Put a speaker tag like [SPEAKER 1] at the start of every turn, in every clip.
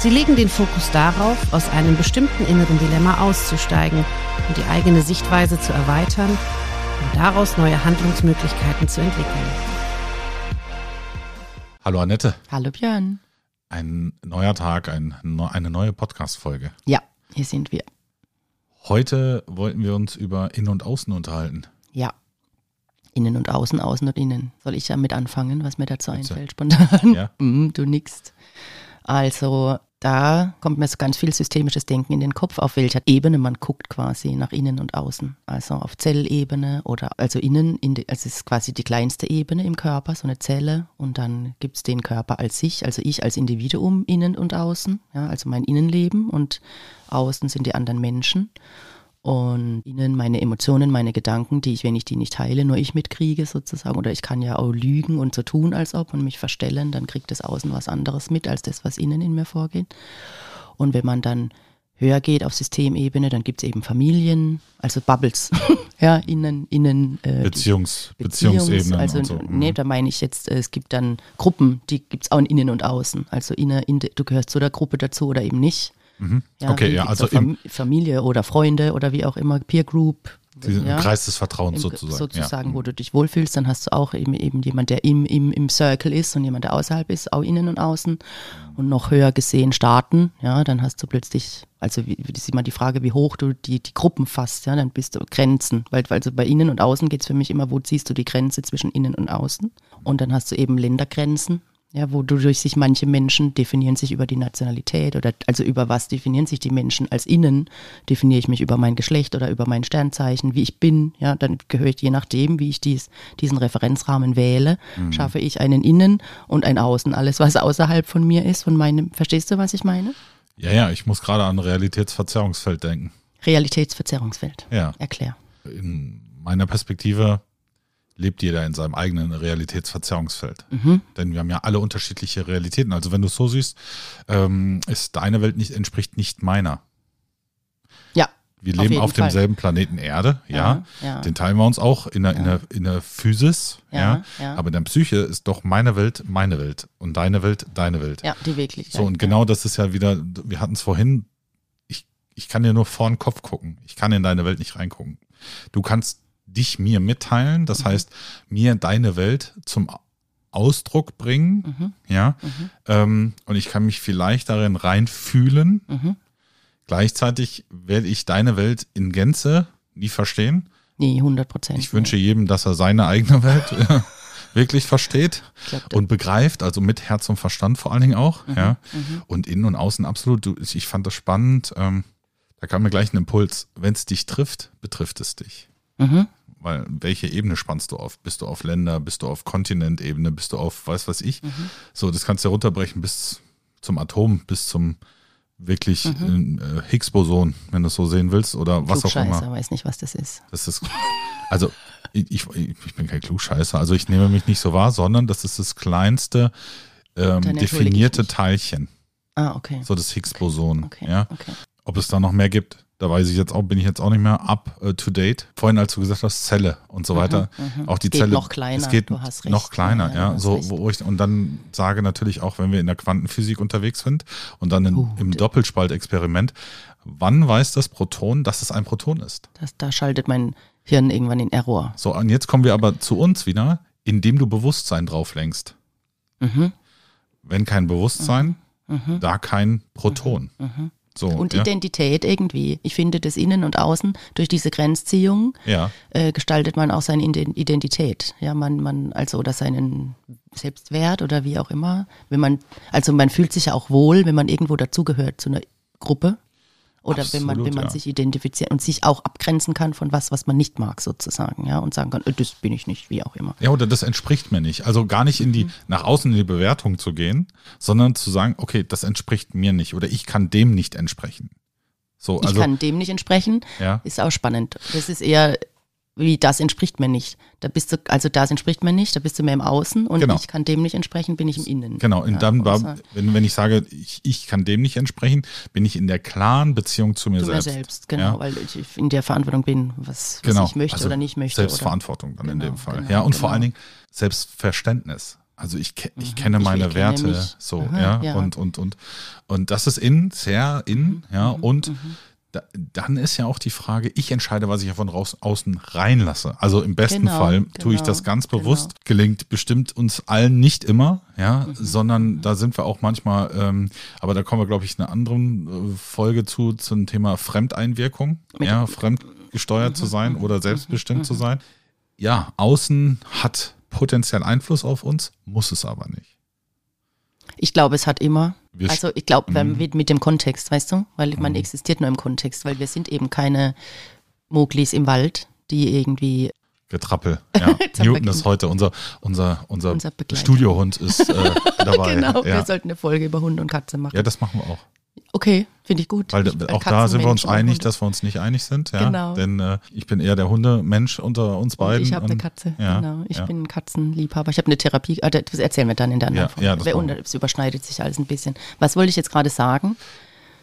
[SPEAKER 1] Sie legen den Fokus darauf, aus einem bestimmten inneren Dilemma auszusteigen und die eigene Sichtweise zu erweitern und daraus neue Handlungsmöglichkeiten zu entwickeln.
[SPEAKER 2] Hallo Annette.
[SPEAKER 3] Hallo Björn.
[SPEAKER 2] Ein neuer Tag, ein, eine neue Podcast-Folge.
[SPEAKER 3] Ja, hier sind wir.
[SPEAKER 2] Heute wollten wir uns über Innen und Außen unterhalten.
[SPEAKER 3] Ja. Innen und Außen, Außen und Innen. Soll ich ja mit anfangen, was mir dazu Bitte. einfällt, spontan? Ja. Mm, du nix. Also, da kommt mir so ganz viel systemisches Denken in den Kopf, auf welcher Ebene man guckt quasi nach innen und außen. Also auf Zellebene oder also innen, in die, also es ist quasi die kleinste Ebene im Körper, so eine Zelle. Und dann gibt es den Körper als sich, also ich als Individuum, innen und außen, ja, also mein Innenleben und außen sind die anderen Menschen und ihnen meine Emotionen, meine Gedanken, die ich, wenn ich die nicht heile, nur ich mitkriege sozusagen. Oder ich kann ja auch lügen und so tun, als ob und mich verstellen, dann kriegt das Außen was anderes mit, als das, was innen in mir vorgeht. Und wenn man dann höher geht auf Systemebene, dann gibt es eben Familien, also Bubbles, ja, innen, innen.
[SPEAKER 2] Äh, Beziehungs, Beziehungsebene.
[SPEAKER 3] Also, so. nee, mhm. da meine ich jetzt, es gibt dann Gruppen, die gibt es auch in Innen und Außen. Also inne, in, du gehörst zu der Gruppe dazu oder eben nicht.
[SPEAKER 2] Mhm. Ja, okay, ja, also
[SPEAKER 3] Fam Familie oder Freunde oder wie auch immer, Peer Group.
[SPEAKER 2] Diesen ja, Kreis des Vertrauens sozusagen.
[SPEAKER 3] Sozusagen, ja. wo du dich wohlfühlst, dann hast du auch eben, eben jemand, der im, im, im Circle ist und jemand, der außerhalb ist, auch innen und außen. Und noch höher gesehen starten, ja, dann hast du plötzlich, also wie, wie ist immer die Frage, wie hoch du die, die Gruppen fasst, ja, dann bist du Grenzen. Weil also bei innen und außen geht es für mich immer, wo ziehst du die Grenze zwischen innen und außen? Und dann hast du eben Ländergrenzen, ja, wodurch sich manche Menschen definieren sich über die Nationalität oder also über was definieren sich die Menschen als innen, definiere ich mich über mein Geschlecht oder über mein Sternzeichen, wie ich bin, ja, dann gehöre ich je nachdem, wie ich dies, diesen Referenzrahmen wähle, mhm. schaffe ich einen Innen und ein Außen, alles was außerhalb von mir ist, von meinem, verstehst du, was ich meine?
[SPEAKER 2] Ja, ja, ich muss gerade an Realitätsverzerrungsfeld denken.
[SPEAKER 3] Realitätsverzerrungsfeld.
[SPEAKER 2] Ja.
[SPEAKER 3] Erklär.
[SPEAKER 2] In meiner Perspektive lebt jeder in seinem eigenen Realitätsverzerrungsfeld. Mhm. Denn wir haben ja alle unterschiedliche Realitäten. Also wenn du es so siehst, ähm, ist deine Welt nicht, entspricht nicht meiner.
[SPEAKER 3] Ja.
[SPEAKER 2] Wir leben auf, auf demselben Planeten Erde, ja, ja, ja, Den teilen wir uns auch in der, ja. in der, in der Physis, ja, Aber in der Psyche ist doch meine Welt meine Welt und deine Welt deine Welt.
[SPEAKER 3] Ja, die Wirklichkeit.
[SPEAKER 2] So, und genau das ist ja wieder, wir hatten es vorhin, ich, ich kann dir nur vor den Kopf gucken. Ich kann in deine Welt nicht reingucken. Du kannst dich mir mitteilen, das mhm. heißt, mir deine Welt zum Ausdruck bringen, mhm. ja, mhm. Ähm, und ich kann mich vielleicht darin reinfühlen. Mhm. Gleichzeitig werde ich deine Welt in Gänze nie verstehen.
[SPEAKER 3] Nee, 100 Prozent.
[SPEAKER 2] Ich wünsche jedem, dass er seine eigene Welt äh, wirklich versteht und begreift, also mit Herz und Verstand vor allen Dingen auch, mhm. ja, mhm. und innen und außen absolut. Ich fand das spannend. Ähm, da kam mir gleich ein Impuls. Wenn es dich trifft, betrifft es dich. Mhm weil welche Ebene spannst du auf? Bist du auf Länder, bist du auf Kontinentebene, bist du auf weiß was ich? Mhm. So, das kannst du runterbrechen bis zum Atom, bis zum wirklich mhm. äh, Higgs-Boson, wenn du es so sehen willst, oder was auch immer.
[SPEAKER 3] Ich weiß nicht, was das ist.
[SPEAKER 2] Das ist, also ich, ich, ich bin kein Klugscheißer, also ich nehme mich nicht so wahr, sondern das ist das kleinste ähm, definierte Teilchen.
[SPEAKER 3] Ah, okay.
[SPEAKER 2] So das Higgs-Boson. Okay, ja? Okay. Ob es da noch mehr gibt, da weiß ich jetzt auch, bin ich jetzt auch nicht mehr up uh, to date. Vorhin, als du gesagt hast, Zelle und so mhm, weiter. Mhm, auch die geht Zelle.
[SPEAKER 3] noch kleiner.
[SPEAKER 2] Es geht noch kleiner, ja. ja so, wo ich, und dann sage natürlich auch, wenn wir in der Quantenphysik unterwegs sind und dann in, uh, im Doppelspaltexperiment, wann weiß das Proton, dass es ein Proton ist?
[SPEAKER 3] Das, da schaltet mein Hirn irgendwann in Error.
[SPEAKER 2] So, und jetzt kommen wir aber zu uns wieder, indem du Bewusstsein drauf lenkst. Mhm. Wenn kein Bewusstsein, mhm. mhm. da kein Proton. Mhm.
[SPEAKER 3] So, und ja. Identität irgendwie. Ich finde, das Innen und Außen, durch diese Grenzziehung ja. äh, gestaltet man auch seine Identität. Ja, man, man, also oder seinen Selbstwert oder wie auch immer. Wenn man, also man fühlt sich ja auch wohl, wenn man irgendwo dazugehört zu einer Gruppe. Oder Absolut, wenn man, wenn man ja. sich identifiziert und sich auch abgrenzen kann von was, was man nicht mag, sozusagen, ja, und sagen kann, äh, das bin ich nicht, wie auch immer.
[SPEAKER 2] Ja, oder das entspricht mir nicht. Also gar nicht in die, mhm. nach außen in die Bewertung zu gehen, sondern zu sagen, okay, das entspricht mir nicht oder ich kann dem nicht entsprechen.
[SPEAKER 3] So, also, ich kann dem nicht entsprechen, ja. ist auch spannend. Das ist eher wie das entspricht mir nicht. Da bist du, also das entspricht mir nicht, da bist du mehr im Außen und genau. ich kann dem nicht entsprechen, bin ich im Innen.
[SPEAKER 2] Genau, und ja, dann war, wenn, wenn ich sage, ich, ich kann dem nicht entsprechen, bin ich in der klaren Beziehung zu mir zu selbst. Mir selbst,
[SPEAKER 3] genau, ja. weil ich in der Verantwortung bin, was, was genau. ich möchte also oder nicht möchte.
[SPEAKER 2] Selbstverantwortung oder, dann genau, in dem Fall. Genau, ja, und vor genau. allen Dingen Selbstverständnis. Also ich, ich mhm. kenne meine ich Werte mich. so, Aha, ja, ja, und und und und das ist in sehr in, mhm. ja, und mhm da, dann ist ja auch die Frage, ich entscheide, was ich von raus, außen reinlasse. Also im besten genau, Fall genau, tue ich das ganz genau. bewusst. Genau. Gelingt bestimmt uns allen nicht immer, ja, mhm. sondern da sind wir auch manchmal, ähm, aber da kommen wir, glaube ich, in einer anderen äh, Folge zu, zum Thema Fremdeinwirkung, Mit ja, fremdgesteuert mhm. zu sein oder mhm. selbstbestimmt mhm. zu sein. Ja, außen hat potenziell Einfluss auf uns, muss es aber nicht.
[SPEAKER 3] Ich glaube, es hat immer. Wir also ich glaube, mhm. mit dem Kontext, weißt du? Weil man mhm. existiert nur im Kontext, weil wir sind eben keine Moglis im Wald, die irgendwie
[SPEAKER 2] Getrappel. Ja. Newton ist heute unser, unser, unser, unser Studiohund ist äh, dabei.
[SPEAKER 3] genau, ja. wir sollten eine Folge über Hunde und Katze machen.
[SPEAKER 2] Ja, das machen wir auch.
[SPEAKER 3] Okay, finde ich gut.
[SPEAKER 2] Weil
[SPEAKER 3] ich
[SPEAKER 2] auch da sind wir uns einig, dass wir uns nicht einig sind. Ja? Genau. Denn äh, ich bin eher der Hundemensch unter uns beiden. Und
[SPEAKER 3] ich habe eine Katze, ja, genau. Ich ja. bin ein Katzenliebhaber. Ich habe eine Therapie, äh, das erzählen wir dann in der anderen ja, Folge. Ja, das, das überschneidet sich alles ein bisschen. Was wollte ich jetzt gerade sagen?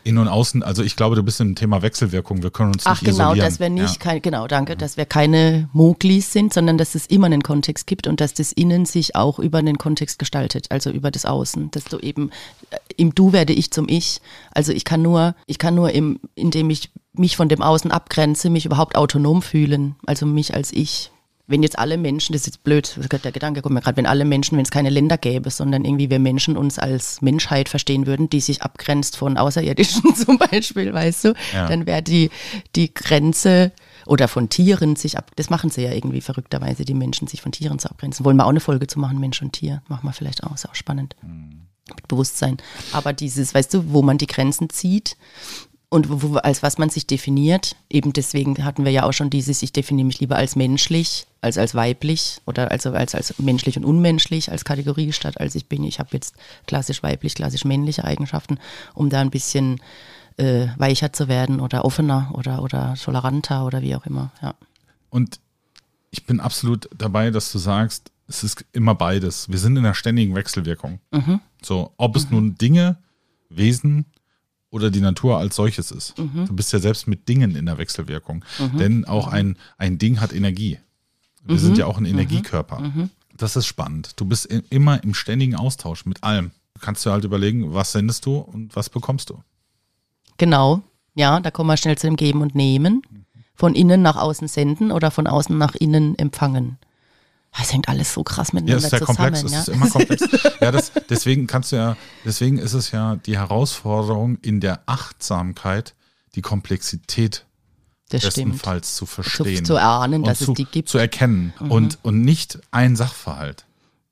[SPEAKER 2] Innen und Außen, also ich glaube, du bist im Thema Wechselwirkung. Wir können uns
[SPEAKER 3] Ach,
[SPEAKER 2] nicht
[SPEAKER 3] genau,
[SPEAKER 2] isolieren.
[SPEAKER 3] dass wir nicht, ja. kein, genau, danke, dass wir keine Moglis sind, sondern dass es immer einen Kontext gibt und dass das Innen sich auch über den Kontext gestaltet, also über das Außen. Dass du eben, äh, im Du werde ich zum Ich. Also ich kann nur, ich kann nur im, indem ich mich von dem Außen abgrenze, mich überhaupt autonom fühlen, also mich als Ich wenn jetzt alle Menschen, das ist jetzt blöd, der Gedanke kommt mir gerade, wenn alle Menschen, wenn es keine Länder gäbe, sondern irgendwie wir Menschen uns als Menschheit verstehen würden, die sich abgrenzt von Außerirdischen zum Beispiel, weißt du, ja. dann wäre die, die Grenze oder von Tieren sich ab, das machen sie ja irgendwie verrückterweise, die Menschen sich von Tieren zu abgrenzen. Wollen wir auch eine Folge zu machen, Mensch und Tier, machen wir vielleicht auch, ist auch spannend. Mhm. Mit Bewusstsein. Aber dieses, weißt du, wo man die Grenzen zieht, und wo, als was man sich definiert. Eben deswegen hatten wir ja auch schon dieses, ich definiere mich lieber als menschlich, als als weiblich oder also als, als menschlich und unmenschlich als Kategorie statt als ich bin. Ich habe jetzt klassisch weiblich, klassisch männliche Eigenschaften, um da ein bisschen äh, weicher zu werden oder offener oder, oder toleranter oder wie auch immer. Ja.
[SPEAKER 2] Und ich bin absolut dabei, dass du sagst, es ist immer beides. Wir sind in einer ständigen Wechselwirkung. Mhm. So, ob es mhm. nun Dinge, Wesen oder die Natur als solches ist. Mhm. Du bist ja selbst mit Dingen in der Wechselwirkung. Mhm. Denn auch ein, ein Ding hat Energie. Wir mhm. sind ja auch ein mhm. Energiekörper. Mhm. Das ist spannend. Du bist in, immer im ständigen Austausch mit allem. Du kannst dir halt überlegen, was sendest du und was bekommst du.
[SPEAKER 3] Genau. Ja, da kommen wir schnell zu dem Geben und Nehmen. Von innen nach außen senden oder von außen nach innen empfangen. Es hängt alles so krass miteinander ja, ist ja zusammen. Komplex, ja?
[SPEAKER 2] Es ist immer komplex. ja, das, deswegen kannst du ja, deswegen ist es ja die Herausforderung in der Achtsamkeit, die Komplexität das bestenfalls stimmt. zu verstehen.
[SPEAKER 3] Zu, zu erahnen, dass zu, es die gibt.
[SPEAKER 2] Zu erkennen mhm. und, und nicht ein Sachverhalt.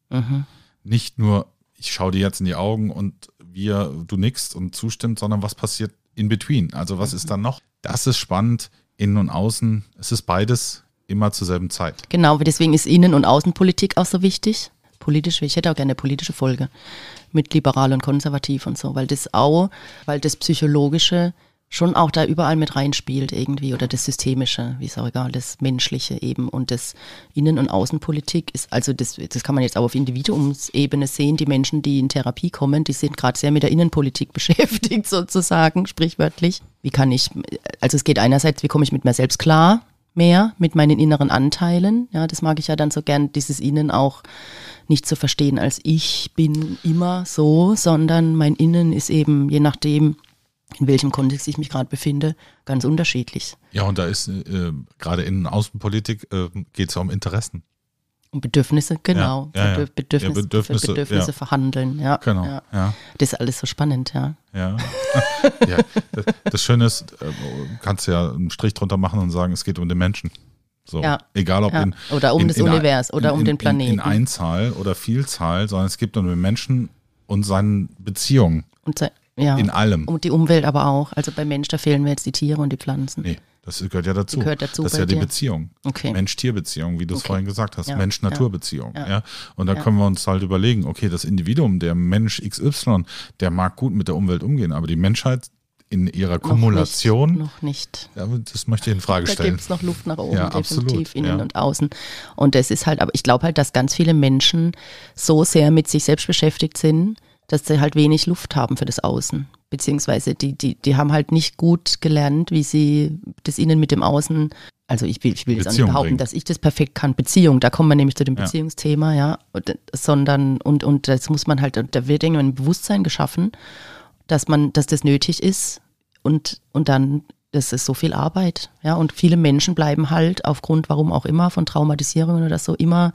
[SPEAKER 2] Mhm. Nicht nur, ich schaue dir jetzt in die Augen und wir, du nickst und zustimmt, sondern was passiert in between? Also was mhm. ist dann noch? Das ist spannend, innen und außen. Es ist beides immer zur selben Zeit.
[SPEAKER 3] Genau, deswegen ist Innen- und Außenpolitik auch so wichtig. Politisch, ich hätte auch gerne eine politische Folge mit liberal und konservativ und so, weil das auch, weil das Psychologische schon auch da überall mit reinspielt irgendwie oder das Systemische, wie es auch egal, das Menschliche eben und das Innen- und Außenpolitik ist, also das, das kann man jetzt auch auf Individuumsebene sehen, die Menschen, die in Therapie kommen, die sind gerade sehr mit der Innenpolitik beschäftigt sozusagen, sprichwörtlich. Wie kann ich, also es geht einerseits, wie komme ich mit mir selbst klar, mehr mit meinen inneren Anteilen. Ja, das mag ich ja dann so gern, dieses Innen auch nicht zu verstehen als ich bin immer so, sondern mein Innen ist eben, je nachdem, in welchem Kontext ich mich gerade befinde, ganz unterschiedlich.
[SPEAKER 2] Ja, und da ist äh, gerade in Außenpolitik äh, geht es ja um Interessen.
[SPEAKER 3] Und Bedürfnisse, genau. Ja, ja, ja. Bedürfnisse, Bedürfnisse, verhandeln, ja.
[SPEAKER 2] Genau.
[SPEAKER 3] Ja. Das ist alles so spannend, ja.
[SPEAKER 2] Ja. ja. Das, das, Schöne ist, du äh, kannst ja einen Strich drunter machen und sagen, es geht um den Menschen. So, ja. egal ob in
[SPEAKER 3] oder um
[SPEAKER 2] in,
[SPEAKER 3] das in, Univers oder in, um den Planeten.
[SPEAKER 2] In, Einzahl oder Vielzahl, sondern es geht um den Menschen und seine Beziehungen.
[SPEAKER 3] Und, Ja.
[SPEAKER 2] In allem.
[SPEAKER 3] Und die Umwelt aber auch. Also beim Mensch, da fehlen mir jetzt die Tiere und die Pflanzen.
[SPEAKER 2] Nee, das gehört ja dazu.
[SPEAKER 3] Die gehört dazu
[SPEAKER 2] das ist ja die
[SPEAKER 3] dir.
[SPEAKER 2] Beziehung.
[SPEAKER 3] Okay.
[SPEAKER 2] Mensch-Tier-Beziehung, wie du es
[SPEAKER 3] Okay.
[SPEAKER 2] vorhin gesagt hast.
[SPEAKER 3] Ja,
[SPEAKER 2] Mensch-Natur-Beziehung. Ja.
[SPEAKER 3] ja,
[SPEAKER 2] Und da
[SPEAKER 3] ja.
[SPEAKER 2] können wir uns halt überlegen, okay, das Individuum, der Mensch XY, der mag gut mit der Umwelt umgehen, aber die Menschheit in ihrer Kumulation,
[SPEAKER 3] Noch nicht.
[SPEAKER 2] ja, das möchte ich in Frage
[SPEAKER 3] Da
[SPEAKER 2] stellen.
[SPEAKER 3] gibt es noch Luft nach oben,
[SPEAKER 2] Ja,
[SPEAKER 3] definitiv
[SPEAKER 2] absolut,
[SPEAKER 3] innen und außen. Und das ist halt, aber ich glaube halt, dass ganz viele Menschen so sehr mit sich selbst beschäftigt sind, dass sie halt wenig Luft haben für das Außen. Beziehungsweise die, die, die haben halt nicht gut gelernt, wie sie das Innen mit dem Außen, also ich will, ich will jetzt auch nicht behaupten,
[SPEAKER 2] bringen.
[SPEAKER 3] dass ich das perfekt kann. Beziehung, da kommen wir nämlich zu dem
[SPEAKER 2] Ja.
[SPEAKER 3] Beziehungsthema, ja. Und, sondern, und, und das muss man halt, da wird irgendwann ein Bewusstsein geschaffen, dass man, dass das nötig ist und, und dann, das ist so viel Arbeit, ja, und viele Menschen bleiben halt aufgrund, warum auch immer, von Traumatisierungen oder so, immer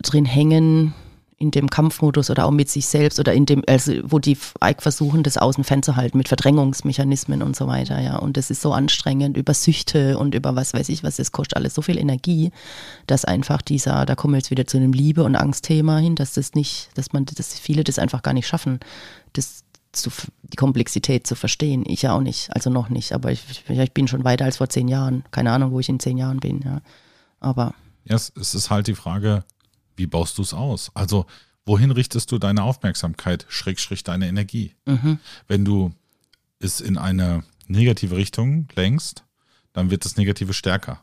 [SPEAKER 3] drin hängen in dem Kampfmodus oder auch mit sich selbst oder in dem, also wo die versuchen, das Außen fernzuhalten mit Verdrängungsmechanismen und so weiter, ja. Und das ist so anstrengend über Süchte und über was weiß ich was, das kostet alles so viel Energie, dass einfach dieser, da kommen wir jetzt wieder zu einem Liebe- und Angstthema hin, dass das nicht, dass man, dass viele das einfach gar nicht schaffen, das zu, die Komplexität zu verstehen. Ich ja auch nicht, also noch nicht, aber ich, ich bin schon weiter als vor zehn Jahren. Keine Ahnung, wo ich in zehn Jahren bin, ja. Aber
[SPEAKER 2] Ja, es ist halt die Frage, wie baust du es aus? Also, wohin richtest du deine Aufmerksamkeit, Schrägstrich deine Energie?
[SPEAKER 3] mhm.
[SPEAKER 2] Wenn du es in eine negative Richtung lenkst, dann wird das Negative stärker.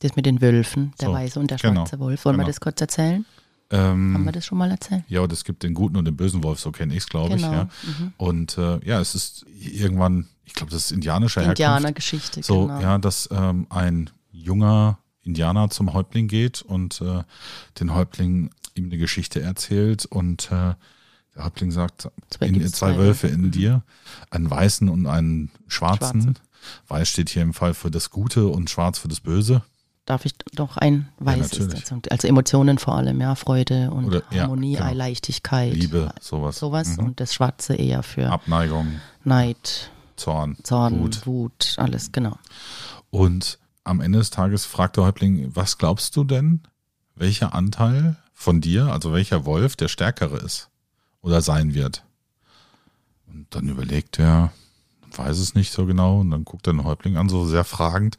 [SPEAKER 3] das mit den Wölfen, der
[SPEAKER 2] So,
[SPEAKER 3] weiße und der
[SPEAKER 2] genau,
[SPEAKER 3] schwarze Wolf. Wollen wir
[SPEAKER 2] genau.
[SPEAKER 3] das kurz erzählen? Haben wir
[SPEAKER 2] Ähm,
[SPEAKER 3] das schon mal erzählt?
[SPEAKER 2] ja, und es gibt den guten und den bösen Wolf, so kenne ich es, glaube ich.
[SPEAKER 3] Genau.
[SPEAKER 2] Ja. Und äh, ja, es ist irgendwann, ich glaube, das ist indianischer Herkunft.
[SPEAKER 3] Indianergeschichte,
[SPEAKER 2] So,
[SPEAKER 3] genau.
[SPEAKER 2] ja, dass ähm, ein junger Indianer zum Häuptling geht und äh, den Häuptling ihm eine Geschichte erzählt und äh, der Häuptling sagt,
[SPEAKER 3] Zwei
[SPEAKER 2] in,
[SPEAKER 3] gibt's
[SPEAKER 2] zwei Wölfe in
[SPEAKER 3] Mhm.
[SPEAKER 2] dir, einen weißen und einen schwarzen.
[SPEAKER 3] Schwarzen.
[SPEAKER 2] Weiß steht hier im Fall für das Gute und schwarz für das Böse.
[SPEAKER 3] Darf ich doch ein weißes dazu? Also Emotionen vor allem, ja, Freude und
[SPEAKER 2] Oder- ja,
[SPEAKER 3] Harmonie,
[SPEAKER 2] genau.
[SPEAKER 3] Leichtigkeit.
[SPEAKER 2] Liebe, sowas.
[SPEAKER 3] Sowas
[SPEAKER 2] Mhm.
[SPEAKER 3] und das Schwarze eher für
[SPEAKER 2] Abneigung,
[SPEAKER 3] Neid,
[SPEAKER 2] Zorn,
[SPEAKER 3] Zorn,
[SPEAKER 2] Wut.
[SPEAKER 3] Wut. alles, genau.
[SPEAKER 2] Und am Ende des Tages fragt der Häuptling, was glaubst du denn, welcher Anteil von dir, also welcher Wolf der stärkere ist oder sein wird? Und dann überlegt er, weiß es nicht so genau, und dann guckt er den Häuptling an, so sehr fragend,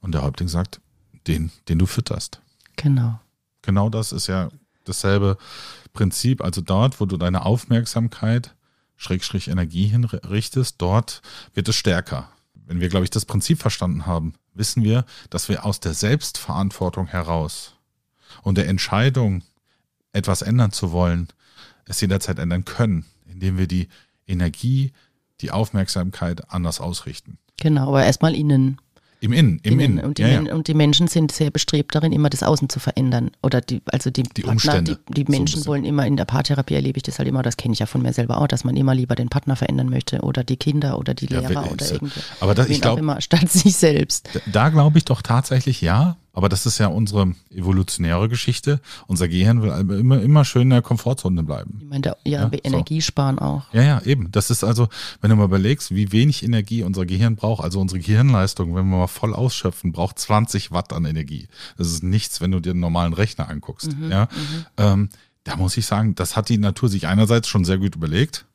[SPEAKER 2] und der Häuptling sagt, den, den du fütterst.
[SPEAKER 3] Genau.
[SPEAKER 2] Genau das ist ja dasselbe Prinzip. Also dort, wo du deine Aufmerksamkeit, Schrägstrich Energie hinrichtest, dort wird es stärker. Wenn wir, glaube ich, das Prinzip verstanden haben, wissen wir, dass wir aus der Selbstverantwortung heraus und der Entscheidung, etwas ändern zu wollen, es jederzeit ändern können, indem wir die Energie, die Aufmerksamkeit anders ausrichten.
[SPEAKER 3] Genau, aber erstmal innen.
[SPEAKER 2] Im Innen, im Innen.
[SPEAKER 3] Und die,
[SPEAKER 2] ja, ja.
[SPEAKER 3] und die Menschen sind sehr bestrebt darin, immer das Außen zu verändern. Oder die, also die,
[SPEAKER 2] Die
[SPEAKER 3] Partner,
[SPEAKER 2] Umstände,
[SPEAKER 3] Die, die
[SPEAKER 2] so
[SPEAKER 3] Menschen
[SPEAKER 2] bisschen.
[SPEAKER 3] wollen immer, in der Paartherapie erlebe ich das halt immer, das kenne ich ja von mir selber auch, dass man immer lieber den Partner verändern möchte oder die Kinder oder die
[SPEAKER 2] Ja,
[SPEAKER 3] Lehrer
[SPEAKER 2] wi-
[SPEAKER 3] oder irgendwie.
[SPEAKER 2] aber das- ich
[SPEAKER 3] wen auch
[SPEAKER 2] glaub-
[SPEAKER 3] immer, statt sich selbst.
[SPEAKER 2] Da- Da glaube ich doch tatsächlich ja, aber das ist ja unsere evolutionäre Geschichte. Unser Gehirn will immer, immer schön in der Komfortzone bleiben.
[SPEAKER 3] Ich meine, ja,
[SPEAKER 2] Ja,
[SPEAKER 3] wir
[SPEAKER 2] so.
[SPEAKER 3] Energie sparen auch.
[SPEAKER 2] Ja, ja, eben. Das ist also, wenn du mal überlegst, wie wenig Energie unser Gehirn braucht, also unsere Gehirnleistung, wenn wir mal voll ausschöpfen, braucht 20 Watt an Energie. Das ist nichts, wenn du dir einen normalen Rechner anguckst. ja, Ähm, da muss ich sagen, das hat die Natur sich einerseits schon sehr gut überlegt.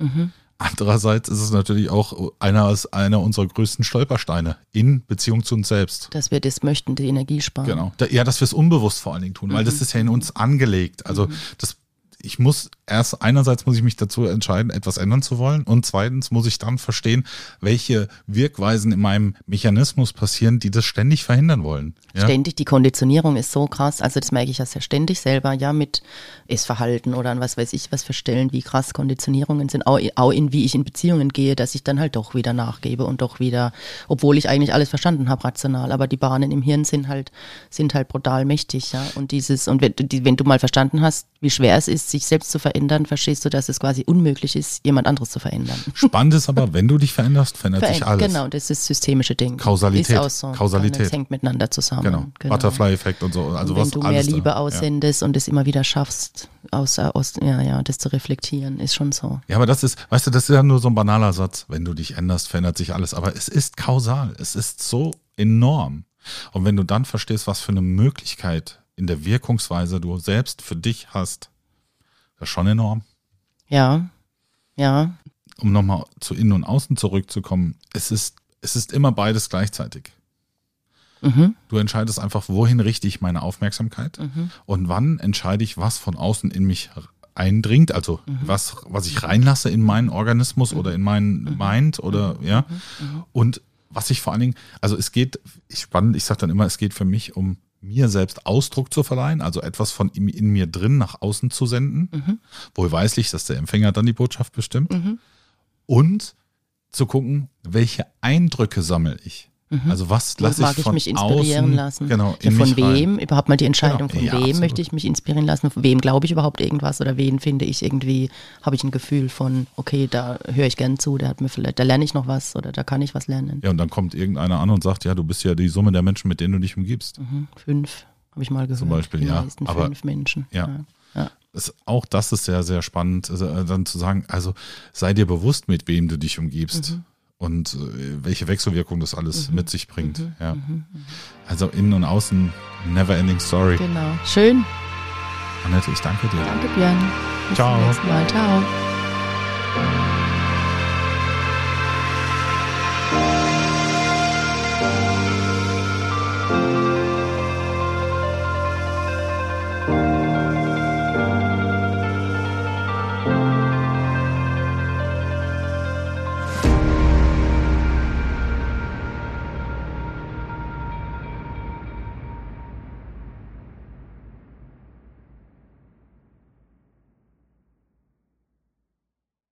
[SPEAKER 2] Andererseits ist es natürlich auch einer, einer unserer größten Stolpersteine in Beziehung zu uns selbst.
[SPEAKER 3] Dass wir das möchten, die Energie sparen.
[SPEAKER 2] Genau. Ja, dass wir es unbewusst vor allen Dingen tun, weil das
[SPEAKER 3] Mhm.
[SPEAKER 2] ist ja in uns angelegt. Also das, ich muss erst einerseits muss ich mich dazu entscheiden, etwas ändern zu wollen und zweitens muss ich dann verstehen, welche Wirkweisen in meinem Mechanismus passieren, die das ständig verhindern wollen. Ja?
[SPEAKER 3] Ständig, die Konditionierung ist so krass, also das merke ich ja sehr ständig selber, ja, mit Essverhalten oder an was weiß ich was für Stellen, wie krass Konditionierungen sind, auch, auch in wie ich in Beziehungen gehe, dass ich dann halt doch wieder nachgebe und doch wieder, obwohl ich eigentlich alles verstanden habe, rational, aber die Bahnen im Hirn sind halt, sind halt brutal mächtig, ja, und dieses, und wenn, wenn du mal verstanden hast, wie schwer es ist, sich selbst zu verändern, verstehst du, dass es quasi unmöglich ist, jemand anderes zu verändern.
[SPEAKER 2] Spannend ist aber, wenn du dich veränderst, verändert sich alles.
[SPEAKER 3] Genau, das ist systemische Ding.
[SPEAKER 2] Kausalität,
[SPEAKER 3] so.
[SPEAKER 2] Kausalität.
[SPEAKER 3] Das hängt miteinander zusammen.
[SPEAKER 2] Genau. Butterfly-Effekt und so. Also
[SPEAKER 3] und wenn
[SPEAKER 2] was
[SPEAKER 3] du mehr
[SPEAKER 2] alles da-
[SPEAKER 3] Liebe
[SPEAKER 2] ja.
[SPEAKER 3] aussendest und es immer wieder schaffst, aus, aus, ja, ja, das zu reflektieren, ist schon so.
[SPEAKER 2] Ja, aber das ist, weißt du, das ist ja nur so ein banaler Satz. Wenn du dich änderst, verändert sich alles. Aber es ist kausal. Es ist so enorm. Und wenn du dann verstehst, was für eine Möglichkeit in der Wirkungsweise du selbst für dich hast, das ist schon enorm.
[SPEAKER 3] Ja, ja.
[SPEAKER 2] um nochmal zu innen und außen zurückzukommen, es ist, es ist immer beides gleichzeitig. Mhm. Du entscheidest einfach, wohin richte ich meine Aufmerksamkeit mhm. und wann entscheide ich, was von außen in mich eindringt, also mhm. was, was ich reinlasse in meinen Organismus oder in meinen mhm. Mind oder mhm. ja. Mhm. Und was ich vor allen Dingen, also es geht, ich spannend, ich sage dann immer, es geht für mich um mir selbst Ausdruck zu verleihen, also etwas von in, in mir drin nach außen zu senden, mhm. wohlweislich, dass der Empfänger dann die Botschaft bestimmt. Mhm. Und zu gucken, welche Eindrücke sammle ich. Mhm. Also was lasse ich, ich von
[SPEAKER 3] mich inspirieren
[SPEAKER 2] außen,
[SPEAKER 3] lassen?
[SPEAKER 2] Genau,
[SPEAKER 3] ja, von wem? Rein. Überhaupt mal die Entscheidung, genau. von ja, wem absolut. möchte ich mich inspirieren lassen? Von wem glaube ich überhaupt irgendwas? Oder wen finde ich irgendwie, habe ich ein Gefühl von, okay, da höre ich gern zu, der hat mir vielleicht, da lerne ich noch was oder da kann ich was lernen.
[SPEAKER 2] Ja, und dann kommt irgendeiner an und sagt, ja, du bist ja die Summe der Menschen, mit denen du dich umgibst.
[SPEAKER 3] Mhm. Fünf, habe ich mal gehört.
[SPEAKER 2] Zum Beispiel, die ja.
[SPEAKER 3] Aber, fünf Menschen.
[SPEAKER 2] ja. ja. Ja. Das, auch das ist sehr, sehr spannend, also, dann zu sagen, also sei dir bewusst, mit wem du dich umgibst. Mhm und äh, welche Wechselwirkung das alles mhm. mit sich bringt. Mhm. Ja. Mhm. Also innen und außen, never ending story.
[SPEAKER 3] Genau. Schön.
[SPEAKER 2] Annette, ich danke dir.
[SPEAKER 3] Danke, Björn.
[SPEAKER 2] Bis Ciao.
[SPEAKER 3] Zum nächsten Mal. Ciao.